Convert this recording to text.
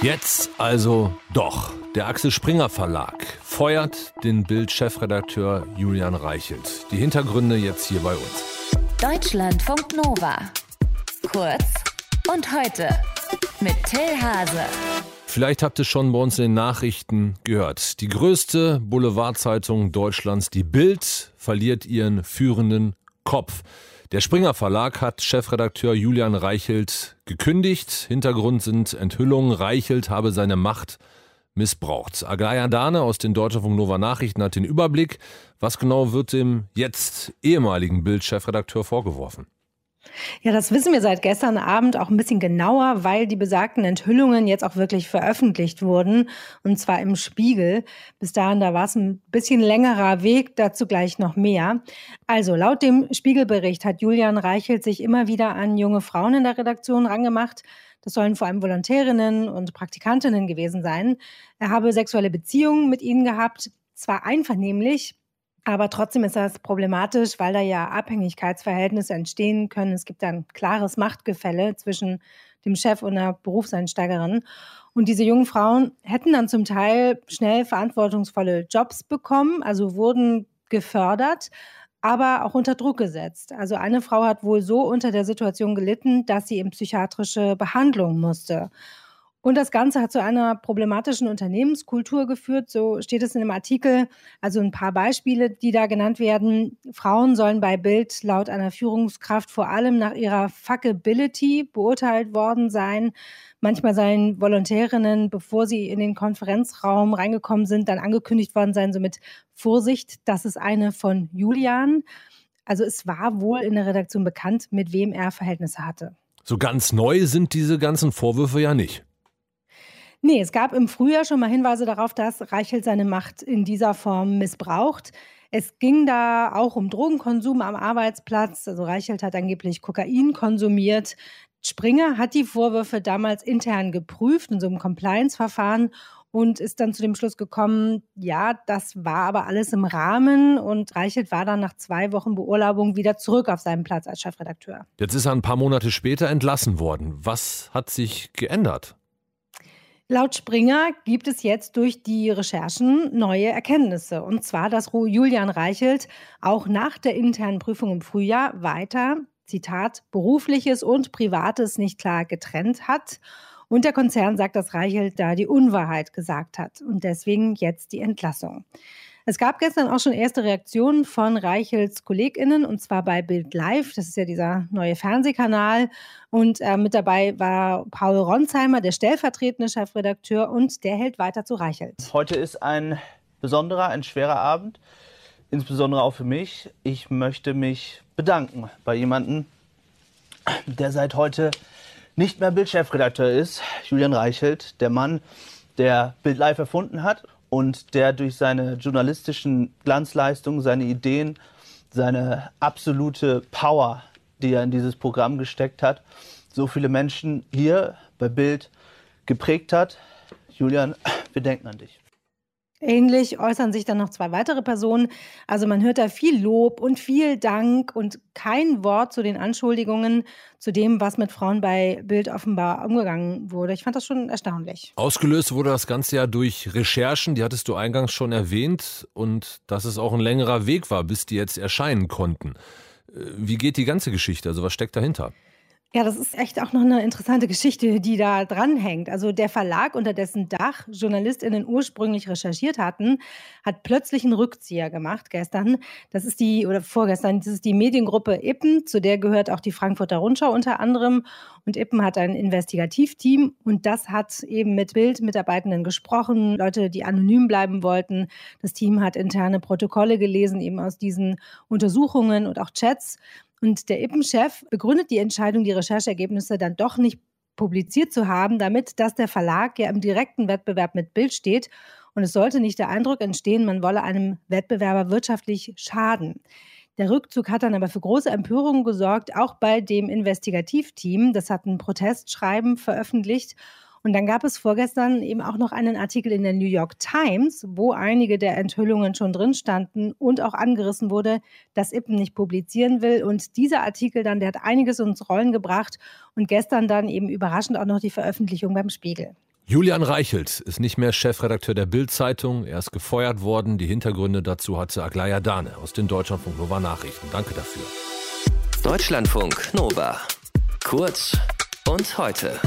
Jetzt also doch. Der Axel Springer Verlag feuert den Bild-Chefredakteur Julian Reichelt. Die Hintergründe jetzt hier bei uns. Deutschlandfunk Nova. Kurz und heute mit Till Hase. Vielleicht habt ihr schon bei uns in den Nachrichten gehört. Die größte Boulevardzeitung Deutschlands, die Bild, verliert ihren führenden Kopf. Der Springer Verlag hat Chefredakteur Julian Reichelt gekündigt. Hintergrund sind Enthüllungen. Reichelt habe seine Macht missbraucht. Agaya Dane aus den Deutschlandfunk Nova Nachrichten hat den Überblick. Was genau wird dem jetzt ehemaligen Bild-Chefredakteur vorgeworfen? Ja, das wissen wir seit gestern Abend auch ein bisschen genauer, weil die besagten Enthüllungen jetzt auch wirklich veröffentlicht wurden, und zwar im Spiegel. Bis dahin, da war es ein bisschen längerer Weg, dazu gleich noch mehr. Also, laut dem Spiegelbericht hat Julian Reichelt sich immer wieder an junge Frauen in der Redaktion rangemacht. Das sollen vor allem Volontärinnen und Praktikantinnen gewesen sein. Er habe sexuelle Beziehungen mit ihnen gehabt, zwar einvernehmlich, aber trotzdem ist das problematisch, weil da ja Abhängigkeitsverhältnisse entstehen können. Es gibt ein klares Machtgefälle zwischen dem Chef und der Berufseinsteigerin. Und diese jungen Frauen hätten dann zum Teil schnell verantwortungsvolle Jobs bekommen, also wurden gefördert, aber auch unter Druck gesetzt. Also eine Frau hat wohl so unter der Situation gelitten, dass sie in psychiatrische Behandlung musste. Und das Ganze hat zu einer problematischen Unternehmenskultur geführt. So steht es in dem Artikel. Also ein paar Beispiele, die da genannt werden. Frauen sollen bei Bild laut einer Führungskraft vor allem nach ihrer Fuckability beurteilt worden sein. Manchmal seien Volontärinnen, bevor sie in den Konferenzraum reingekommen sind, dann angekündigt worden sein, so mit Vorsicht, das ist eine von Julian. Also es war wohl in der Redaktion bekannt, mit wem er Verhältnisse hatte. So ganz neu sind diese ganzen Vorwürfe ja nicht. Nee, es gab im Frühjahr schon mal Hinweise darauf, dass Reichelt seine Macht in dieser Form missbraucht. Es ging da auch um Drogenkonsum am Arbeitsplatz. Also Reichelt hat angeblich Kokain konsumiert. Springer hat die Vorwürfe damals intern geprüft in so einem Compliance-Verfahren und ist dann zu dem Schluss gekommen, ja, das war aber alles im Rahmen und Reichelt war dann nach zwei Wochen Beurlaubung wieder zurück auf seinen Platz als Chefredakteur. Jetzt ist er ein paar Monate später entlassen worden. Was hat sich geändert? Laut Springer gibt es jetzt durch die Recherchen neue Erkenntnisse. Und zwar, dass Julian Reichelt auch nach der internen Prüfung im Frühjahr weiter, Zitat, berufliches und privates nicht klar getrennt hat. Und der Konzern sagt, dass Reichelt da die Unwahrheit gesagt hat. Und deswegen jetzt die Entlassung. Es gab gestern auch schon erste Reaktionen von Reichels KollegInnen und zwar bei Bild Live. Das ist ja dieser neue Fernsehkanal. Und äh, mit dabei war Paul Ronsheimer, der stellvertretende Chefredakteur, und der hält weiter zu Reichelt. Heute ist ein besonderer, ein schwerer Abend, insbesondere auch für mich. Ich möchte mich bedanken bei jemandem, der seit heute nicht mehr Bildchefredakteur ist, Julian Reichelt, der Mann, der Bild Live erfunden hat und der durch seine journalistischen Glanzleistungen, seine Ideen, seine absolute Power, die er in dieses Programm gesteckt hat, so viele Menschen hier bei Bild geprägt hat. Julian, wir denken an dich. Ähnlich äußern sich dann noch zwei weitere Personen. Also man hört da viel Lob und viel Dank und kein Wort zu den Anschuldigungen, zu dem, was mit Frauen bei Bild offenbar umgegangen wurde. Ich fand das schon erstaunlich. Ausgelöst wurde das Ganze ja durch Recherchen, die hattest du eingangs schon erwähnt, und dass es auch ein längerer Weg war, bis die jetzt erscheinen konnten. Äh, wie geht die ganze Geschichte? Also was steckt dahinter? Ja, das ist echt auch noch eine interessante Geschichte, die da dranhängt. Also der Verlag, unter dessen Dach JournalistInnen ursprünglich recherchiert hatten, hat plötzlich einen Rückzieher gemacht gestern. Das ist die, oder vorgestern, das ist die Mediengruppe Ippen, zu der gehört auch die Frankfurter Rundschau unter anderem. Und Ippen hat ein Investigativteam und das hat eben mit Bildmitarbeitenden gesprochen, Leute, die anonym bleiben wollten. Das Team hat interne Protokolle gelesen, eben aus diesen Untersuchungen und auch Chats. Und der IPPEN-Chef begründet die Entscheidung, die Rechercheergebnisse dann doch nicht publiziert zu haben, damit, dass der Verlag ja im direkten Wettbewerb mit Bild steht. Und es sollte nicht der Eindruck entstehen, man wolle einem Wettbewerber wirtschaftlich schaden. Der Rückzug hat dann aber für große Empörung gesorgt, auch bei dem Investigativteam. Das hat ein Protestschreiben veröffentlicht und dann gab es vorgestern eben auch noch einen Artikel in der New York Times, wo einige der Enthüllungen schon drin standen und auch angerissen wurde, dass Ippen nicht publizieren will. Und dieser Artikel dann, der hat einiges ins Rollen gebracht und gestern dann eben überraschend auch noch die Veröffentlichung beim Spiegel. Julian Reichelt ist nicht mehr Chefredakteur der Bild-Zeitung. Er ist gefeuert worden. Die Hintergründe dazu hatte Aglaya Dane aus den Deutschlandfunk Nova Nachrichten. Danke dafür. Deutschlandfunk Nova. Kurz und heute.